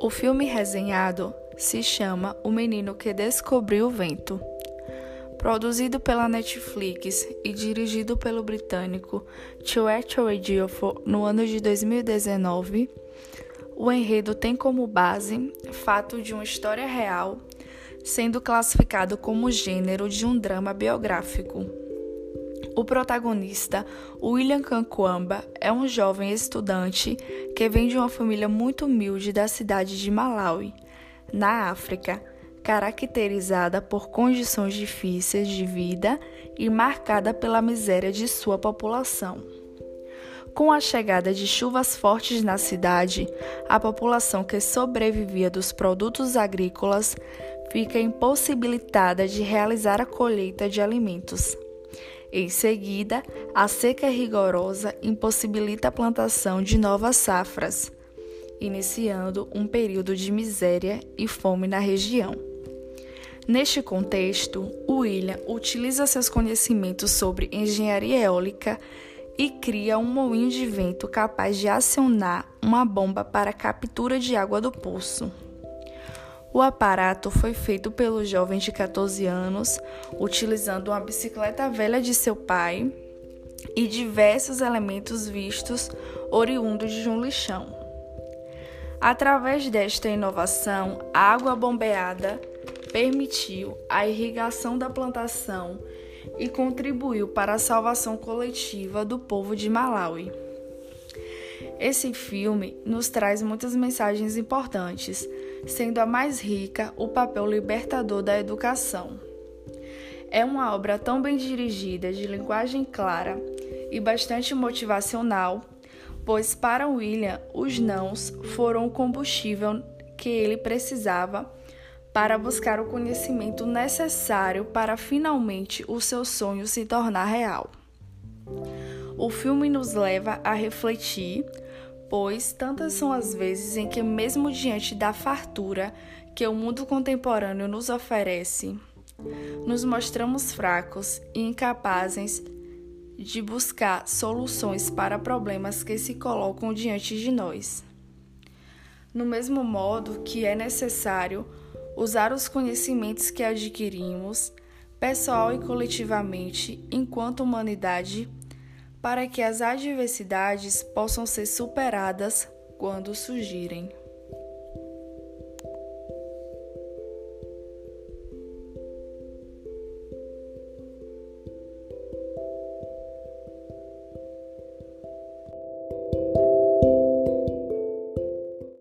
O filme resenhado se chama O Menino que Descobriu o Vento. Produzido pela Netflix e dirigido pelo britânico Chiwetel Ejiofor no ano de 2019, o enredo tem como base fato de uma história real, sendo classificado como gênero de um drama biográfico. O protagonista, William Kankwamba, é um jovem estudante que vem de uma família muito humilde da cidade de Malawi, na África, caracterizada por condições difíceis de vida e marcada pela miséria de sua população. Com a chegada de chuvas fortes na cidade, a população que sobrevivia dos produtos agrícolas fica impossibilitada de realizar a colheita de alimentos. Em seguida, a seca rigorosa impossibilita a plantação de novas safras iniciando um período de miséria e fome na região. Neste contexto, William utiliza seus conhecimentos sobre engenharia eólica e cria um moinho de vento capaz de acionar uma bomba para captura de água do poço. O aparato foi feito pelo jovem de 14 anos, utilizando uma bicicleta velha de seu pai e diversos elementos vistos oriundos de um lixão. Através desta inovação, a água bombeada permitiu a irrigação da plantação e contribuiu para a salvação coletiva do povo de Malawi. Esse filme nos traz muitas mensagens importantes, sendo a mais rica o papel libertador da educação. É uma obra tão bem dirigida, de linguagem clara e bastante motivacional pois para William os nãos foram o combustível que ele precisava para buscar o conhecimento necessário para finalmente o seu sonho se tornar real. O filme nos leva a refletir, pois tantas são as vezes em que, mesmo diante da fartura que o mundo contemporâneo nos oferece, nos mostramos fracos e incapazes de buscar soluções para problemas que se colocam diante de nós. No mesmo modo que é necessário usar os conhecimentos que adquirimos, pessoal e coletivamente, enquanto humanidade, para que as adversidades possam ser superadas quando surgirem.